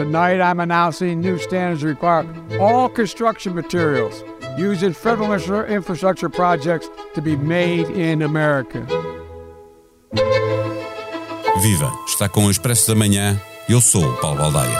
Tonight, I'm announcing new standards require all construction materials used in federal infrastructure projects to be made in America. Viva! Está com o Expresso da Manhã. Eu sou o Paulo Baldaia.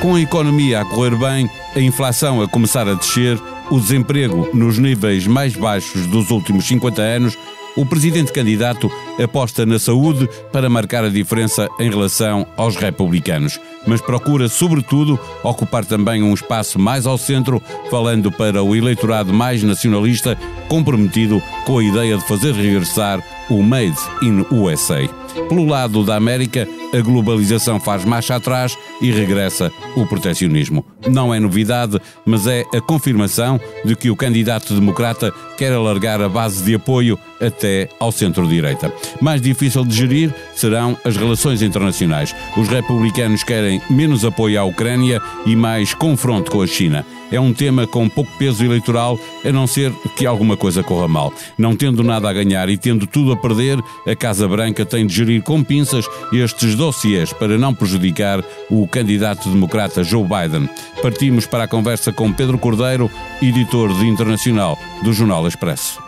Com a economia a correr bem, a inflação a começar a descer, o desemprego nos níveis mais baixos dos últimos 50 anos o presidente candidato aposta na saúde para marcar a diferença em relação aos republicanos, mas procura, sobretudo, ocupar também um espaço mais ao centro, falando para o eleitorado mais nacionalista, comprometido com a ideia de fazer regressar o Made in USA. Pelo lado da América, a globalização faz marcha atrás e regressa o protecionismo. Não é novidade, mas é a confirmação de que o candidato democrata quer alargar a base de apoio até ao centro-direita. Mais difícil de gerir serão as relações internacionais. Os republicanos querem menos apoio à Ucrânia e mais confronto com a China é um tema com pouco peso eleitoral, a não ser que alguma coisa corra mal. Não tendo nada a ganhar e tendo tudo a perder, a Casa Branca tem de gerir com pinças estes dossiês para não prejudicar o candidato democrata Joe Biden. Partimos para a conversa com Pedro Cordeiro, editor de internacional do Jornal Expresso.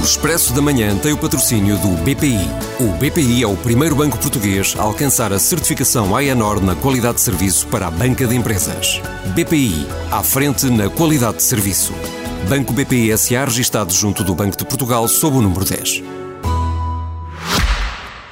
O Expresso da Manhã tem o patrocínio do BPI. O BPI é o primeiro banco português a alcançar a certificação AENOR na qualidade de serviço para a banca de empresas. BPI, à frente na qualidade de serviço. Banco BPI SA registado junto do Banco de Portugal sob o número 10.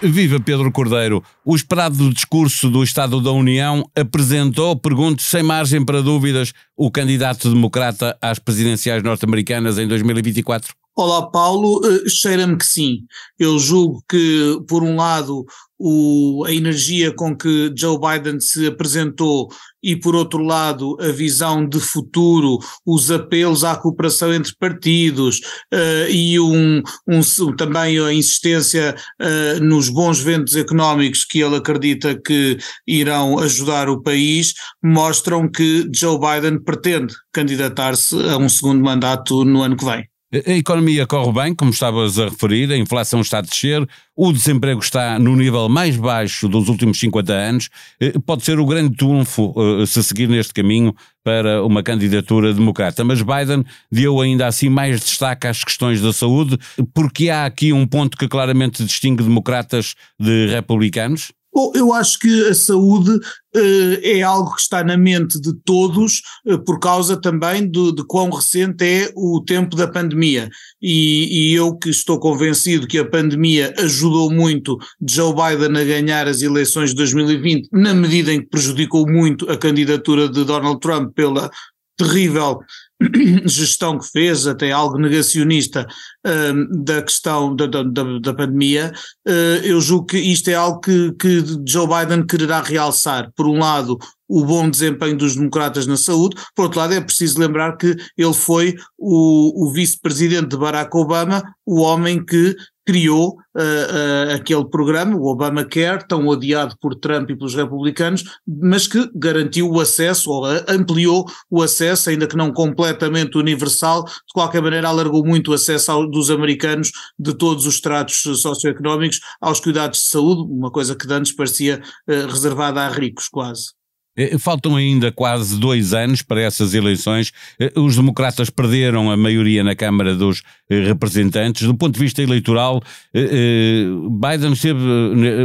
Viva Pedro Cordeiro! O esperado discurso do Estado da União apresentou, pergunto sem margem para dúvidas, o candidato democrata às presidenciais norte-americanas em 2024? Olá, Paulo. Uh, Cheira-me que sim. Eu julgo que, por um lado, o, a energia com que Joe Biden se apresentou e, por outro lado, a visão de futuro, os apelos à cooperação entre partidos uh, e um, um, também a insistência uh, nos bons ventos económicos que ele acredita que irão ajudar o país, mostram que Joe Biden pretende candidatar-se a um segundo mandato no ano que vem. A economia corre bem, como estavas a referir, a inflação está a descer, o desemprego está no nível mais baixo dos últimos 50 anos. Eh, pode ser o grande trunfo eh, se seguir neste caminho para uma candidatura democrata. Mas Biden deu ainda assim mais destaque às questões da saúde, porque há aqui um ponto que claramente distingue democratas de republicanos? Bom, eu acho que a saúde uh, é algo que está na mente de todos, uh, por causa também de, de, quão recente é o tempo da pandemia. E, e, eu que estou convencido que a pandemia ajudou muito Joe Biden a ganhar as eleições de 2020, na medida em que prejudicou muito a candidatura de Donald Trump pela terrível gestão que fez, até algo negacionista uh, da questão da, da, da pandemia, uh, eu julgo que isto é algo que, que Joe Biden quererá realçar. Por um lado, o bom desempenho dos democratas na saúde, por outro lado, é preciso lembrar que ele foi o, o vice-presidente de Barack Obama, o homem que criou uh, uh, aquele programa, o Obamacare, tão odiado por Trump e pelos republicanos, mas que garantiu o acesso, ou ampliou o acesso, ainda que não completamente universal, de qualquer maneira alargou muito o acesso ao, dos americanos de todos os tratos socioeconómicos aos cuidados de saúde, uma coisa que antes parecia uh, reservada a ricos quase. Eh, faltam ainda quase dois anos para essas eleições. Eh, os democratas perderam a maioria na Câmara dos eh, Representantes. Do ponto de vista eleitoral, Biden teve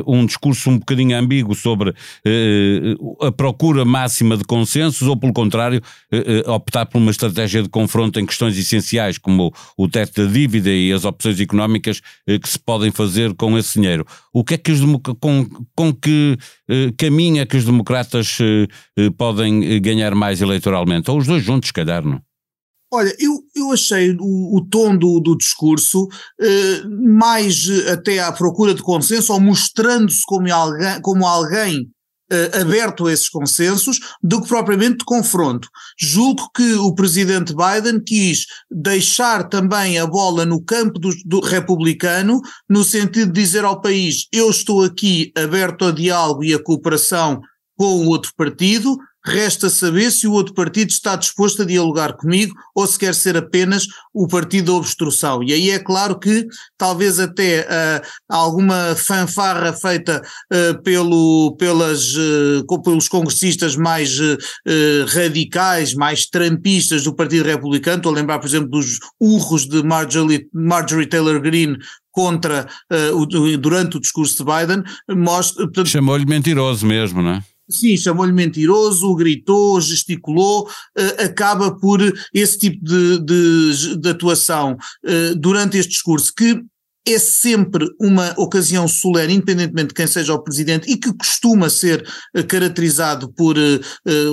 um discurso um bocadinho ambíguo sobre a procura máxima de consensos ou, pelo contrário, optar por uma estratégia de confronto em questões essenciais, como o teto da dívida e as opções económicas que se podem fazer com esse dinheiro. O que é que os com, com que caminho é que os democratas eh, podem eh, ganhar mais eleitoralmente? Ou os dois juntos, se calhar, não? Olha, eu, eu achei o, o tom do, do discurso eh, mais até à procura de consenso, ou mostrando-se como alguém, como alguém eh, aberto a esses consensos, do que propriamente de confronto. Julgo que o presidente Biden quis deixar também a bola no campo do, do republicano, no sentido de dizer ao país: eu estou aqui aberto a diálogo e a cooperação com o outro partido, resta saber se o outro partido está disposto a dialogar comigo ou se quer ser apenas o partido da obstrução. E aí é claro que talvez até uh, alguma fanfarra feita uh, pelo, pelas, uh, pelos congressistas mais radicais, mais trampistas do Partido Republicano, estou a lembrar, por exemplo, dos urros de Marjorie, Marjorie Taylor Greene contra o, durante o discurso de Biden, mostra. Chamou-lhe mentiroso mesmo, não é? Sim, chamou-lhe mentiroso, gritou, gesticulou, uh, acaba por esse tipo de, de, de atuação uh, durante este discurso, que é sempre uma ocasião solene, independentemente de quem seja o presidente, e que costuma ser uh, caracterizado por,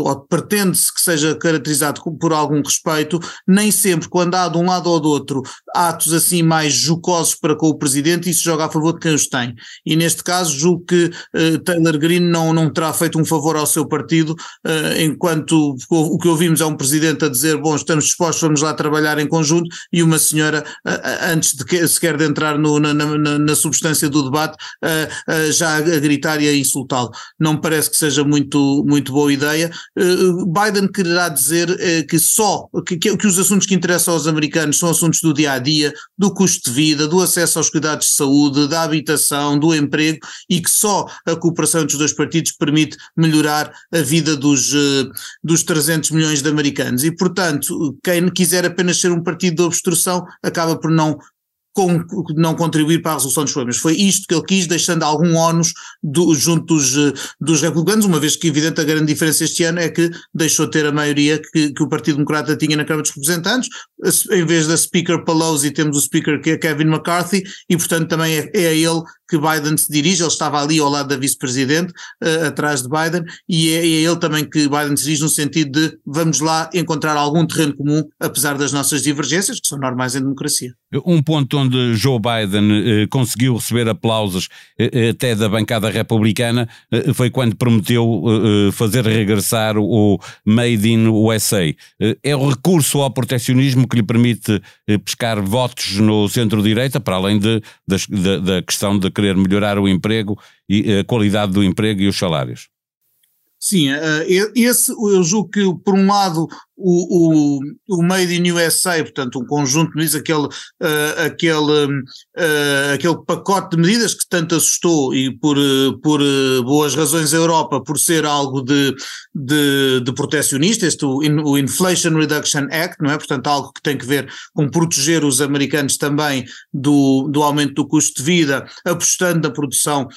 ou pretende-se que seja caracterizado por algum respeito, nem sempre, quando há de um lado ou do outro atos assim mais jocosos para com o presidente, isso joga a favor de quem os tem. E neste caso, julgo que uh, Taylor Green não, não terá feito um favor ao seu partido, enquanto o, o que ouvimos é um presidente a dizer: bom, estamos dispostos, vamos lá trabalhar em conjunto, e uma senhora, antes de que, sequer de entrar no, na, na, na, substância do debate, uh, uh, já a gritar e a insultá-lo. Não me parece que seja muito, muito boa ideia. Uh, Biden quererá dizer que só, que, que, os assuntos que interessam aos americanos são assuntos do dia a dia, do custo de vida, do acesso aos cuidados de saúde, da habitação, do emprego e que só a cooperação entre os dois partidos permite melhorar a vida dos, dos 300 milhões de americanos. E, portanto, quem quiser apenas ser um partido de obstrução acaba por não com, não contribuir para a resolução dos problemas. Foi isto que ele quis, deixando algum ónus do, junto dos, eh, dos republicanos, uma vez que, evidente, a grande diferença este ano é que deixou de ter a maioria que, que o Partido Democrata tinha na Câmara dos Representantes, em vez da Speaker Pelosi temos o Speaker que é Kevin McCarthy, e portanto também é, é a ele que Biden se dirige, ele estava ali ao lado da vice-presidente, uh, atrás de Biden, e é, é ele também que Biden se dirige no sentido de vamos lá encontrar algum terreno comum, apesar das nossas divergências, que são normais em democracia. Um ponto onde Joe Biden eh, conseguiu receber aplausos eh até da bancada republicana foi quando prometeu fazer regressar o Made in USA. é o recurso ao proteccionismo que lhe permite pescar votos no centro-direita, para além de, da, da questão de querer melhorar o emprego e a qualidade do emprego e os salários. Sim, esse eu julgo que, por um lado, o, o, o Made in USA, portanto, um conjunto de medidas, aquele, uh, aquele, uh, aquele pacote de medidas que tanto assustou e por, uh, por boas razões a Europa, por ser algo de, de, de protecionista, este, o, o Inflation Reduction Act, não é? Portanto, algo que tem que ver com proteger os americanos também do, do aumento do custo de vida, apostando na produção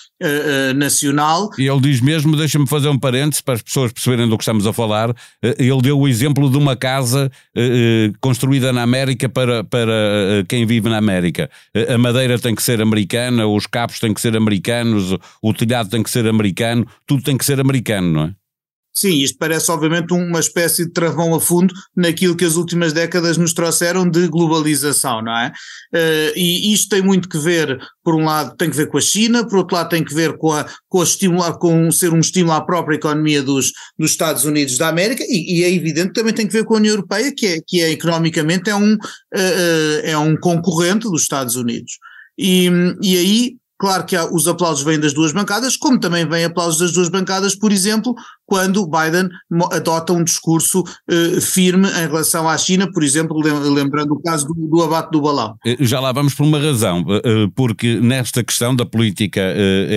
nacional. E ele diz mesmo, deixa-me fazer um parênteses para as pessoas perceberem do que estamos a falar, ele deu o exemplo de uma casa uh, construída na América para, para uh, quem vive na América. a madeira tem que ser americana, os capos têm que ser americanos, o telhado tem que ser americano, tudo tem que ser americano, não é? Sim, isto parece obviamente uma espécie de travão a fundo naquilo que as últimas décadas nos trouxeram de globalização, não é? Uh, e isto tem muito que ver, por um lado, tem que ver com a China, por outro lado, tem que ver com, a, com, a estimular, com ser um estímulo à própria economia dos, dos Estados Unidos da América, e, e, é evidente também tem que ver com a União Europeia, que é, que é economicamente é um, uh, é um concorrente dos Estados Unidos. E, e aí Claro que há, os aplausos vêm das duas bancadas, como também vêm aplausos das duas bancadas, por exemplo, quando Biden adota um discurso eh, firme em relação à China, por exemplo, lembrando o caso do, do, abate do balão. Eh, já lá vamos por uma razão, eh, porque nesta questão da política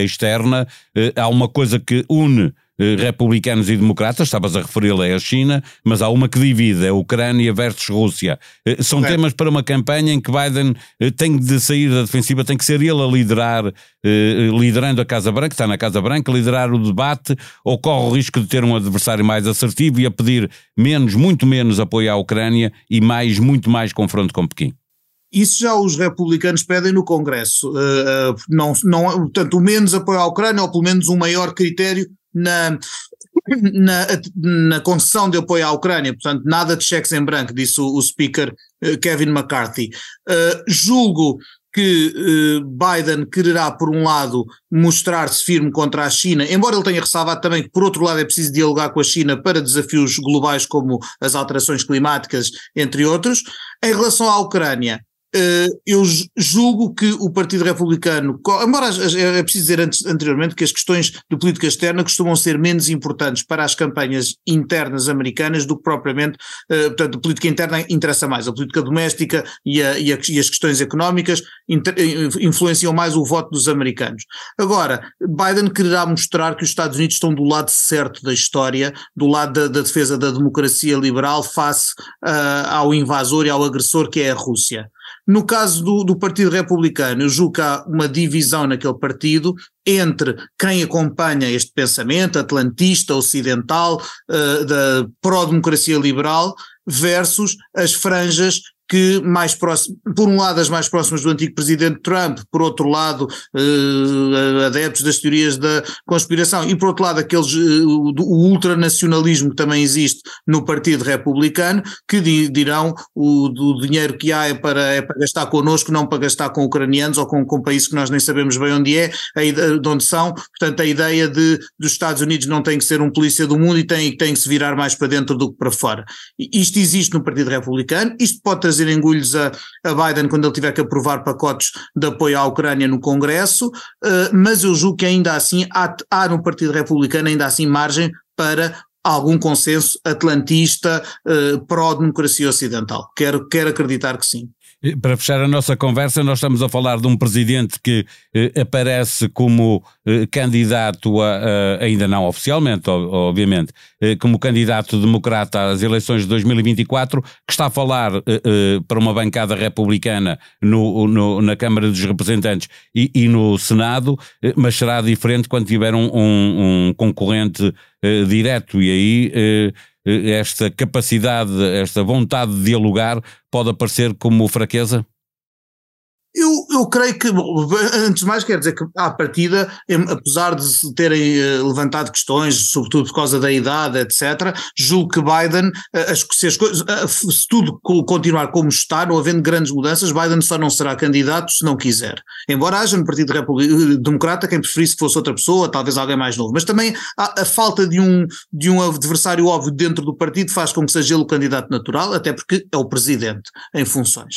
externa há uma coisa que une eh, republicanos e democratas, estavas a referi-la é a China, mas há uma que divide, é a Ucrânia versus Rússia. Eh, são é. temas para uma campanha em que Biden eh, tem de sair da defensiva, tem que ser ele a liderar, liderando a Casa Branca, está na Casa Branca, liderar o debate, ou corre o risco de ter um adversário mais assertivo e a pedir menos, muito menos apoio à Ucrânia e mais, muito mais confronto com Pequim. Isso já os republicanos pedem no Congresso. Uh, não, não, portanto, o menos apoio à Ucrânia, ou pelo menos um maior critério na, na, na, concessão de apoio à Ucrânia, portanto, nada de cheques em branco, disse o, o speaker uh, Kevin McCarthy. Uh, julgo que uh, Biden quererá, por um lado, mostrar-se firme contra a China, embora ele tenha ressalvado também que, por outro lado, é preciso dialogar com a China para desafios globais como as alterações climáticas, entre outros. Em relação à Ucrânia, eu julgo que o Partido Republicano, embora é preciso dizer antes, anteriormente que as questões de política externa costumam ser menos importantes para as campanhas internas americanas do que propriamente, uh, portanto, a política interna interessa mais, a política doméstica e, a, e, a, e as questões económicas inter, influenciam mais o voto dos americanos. Agora, Biden quererá mostrar que os Estados Unidos estão do lado certo da história, do lado da, da defesa da democracia liberal face uh, ao invasor e ao agressor que é a Rússia. No caso do, do Partido Republicano, eu julgo que há uma divisão naquele partido entre quem acompanha este pensamento atlantista, ocidental, uh, da pró-democracia liberal, versus as franjas que mais próximo, por um lado as mais próximas do antigo presidente Trump, por outro lado uh, adeptos das teorias da conspiração e por outro lado aqueles, uh, o ultranacionalismo que também existe no Partido Republicano, que di, dirão o do dinheiro que há é para, é para gastar connosco, não para gastar com ucranianos ou com, com países que nós nem sabemos bem onde é, de onde são, portanto a ideia de dos Estados Unidos não tem que ser um polícia do mundo e tem, tem que se virar mais para dentro do que para fora. Isto existe no Partido Republicano, isto pode trazer trazer engulhos a, a, Biden quando ele tiver que aprovar pacotes de apoio à Ucrânia no Congresso, uh, mas eu julgo que ainda assim há, há no Partido Republicano ainda assim margem para algum consenso atlantista uh, pró-democracia ocidental. Quero, quero acreditar que sim. Para fechar a nossa conversa, nós estamos a falar de um presidente que eh, aparece como eh, candidato, a, a, ainda não oficialmente, obviamente, eh, como candidato democrata às eleições de 2024, que está a falar eh, eh, para uma bancada republicana no, no, na Câmara dos Representantes e, e no Senado, eh, mas será diferente quando tiver um, um, um concorrente direto. E aí esta capacidade, esta vontade de dialogar pode aparecer como fraqueza? Eu, eu creio que, antes de mais, quer dizer que, à partida, apesar de se terem eh, levantado questões, sobretudo por causa da idade, etc., julgo que Biden, eh, se, as coisas, eh, se tudo continuar como está, não havendo grandes mudanças, Biden só não será candidato se não quiser. Embora haja no Partido Democrata quem preferisse que fosse outra pessoa, talvez alguém mais novo, mas também a, a falta de um, de um adversário óbvio dentro do partido faz com que seja ele o candidato natural, até porque é o presidente em funções.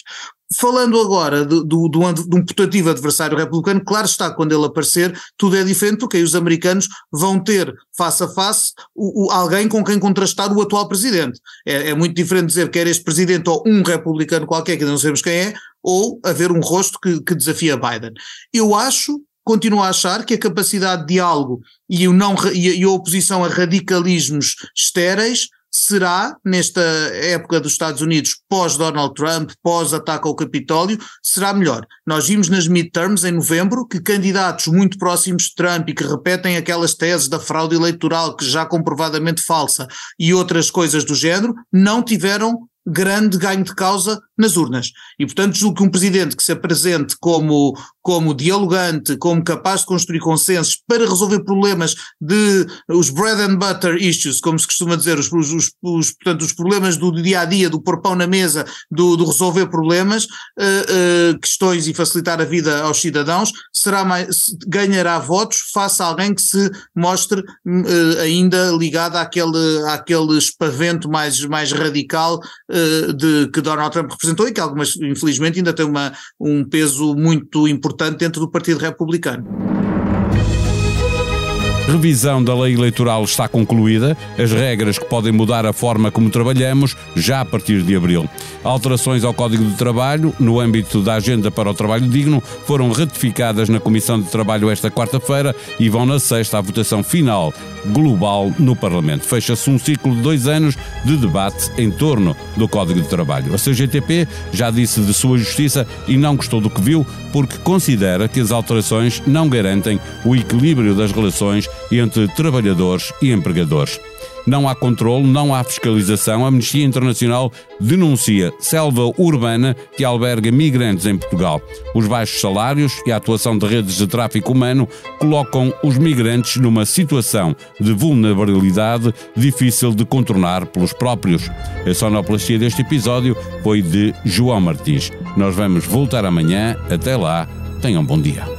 Falando agora do, do, de um putativo adversário republicano, claro está, quando ele aparecer, tudo é diferente, porque aí os americanos vão ter face a face o, o, alguém com quem contrastar o atual presidente. É, é, muito diferente dizer que era este presidente ou um republicano qualquer, que ainda não sabemos quem é, ou haver um rosto que, que desafia Biden. Eu acho continuo a achar que a capacidade de diálogo e, o não, e a oposição a radicalismos estéreis será, nesta época dos Estados Unidos, pós-Donald Trump, pós-ataque ao Capitólio, será melhor. Nós vimos nas midterms, em novembro, que candidatos muito próximos de Trump e que repetem aquelas teses da fraude eleitoral, que já comprovadamente falsa, e outras coisas do género, não tiveram grande ganho de causa nas urnas. E, portanto, julgo que um presidente que se apresente como, como dialogante, como capaz de construir consensos para resolver problemas de os bread and butter issues, como se costuma dizer, os, os, os portanto, os problemas do dia a dia, do pôr pão na mesa, do, do resolver problemas, uh, uh, questões e facilitar a vida aos cidadãos, será mais, ganhará votos face a alguém que se mostre uh, ainda ligado àquele, àquele espavento mais, mais radical de que Donald Trump representa representou e que algumas, infelizmente, ainda tem uma, um peso muito importante dentro do Partido Republicano. Revisão da lei eleitoral está concluída, as regras que podem mudar a forma como trabalhamos já a partir de abril. Alterações ao Código de Trabalho, no âmbito da Agenda para o Trabalho Digno, foram ratificadas na Comissão de Trabalho esta quarta-feira e vão na sexta à votação final global no Parlamento. Fecha-se um ciclo de dois anos de debate em torno do Código de Trabalho. A CGTP já disse de sua justiça e não gostou do que viu porque considera que as alterações não garantem o equilíbrio das relações entre trabalhadores e empregadores. Não há controle, não há fiscalização. A Amnistia Internacional denuncia selva urbana que alberga migrantes em Portugal. Os baixos salários e a atuação de redes de tráfico humano colocam os migrantes numa situação de vulnerabilidade difícil de contornar pelos próprios. A sonoplastia deste episódio foi de João Martins. Nós vamos voltar amanhã. Até lá, tenham bom dia.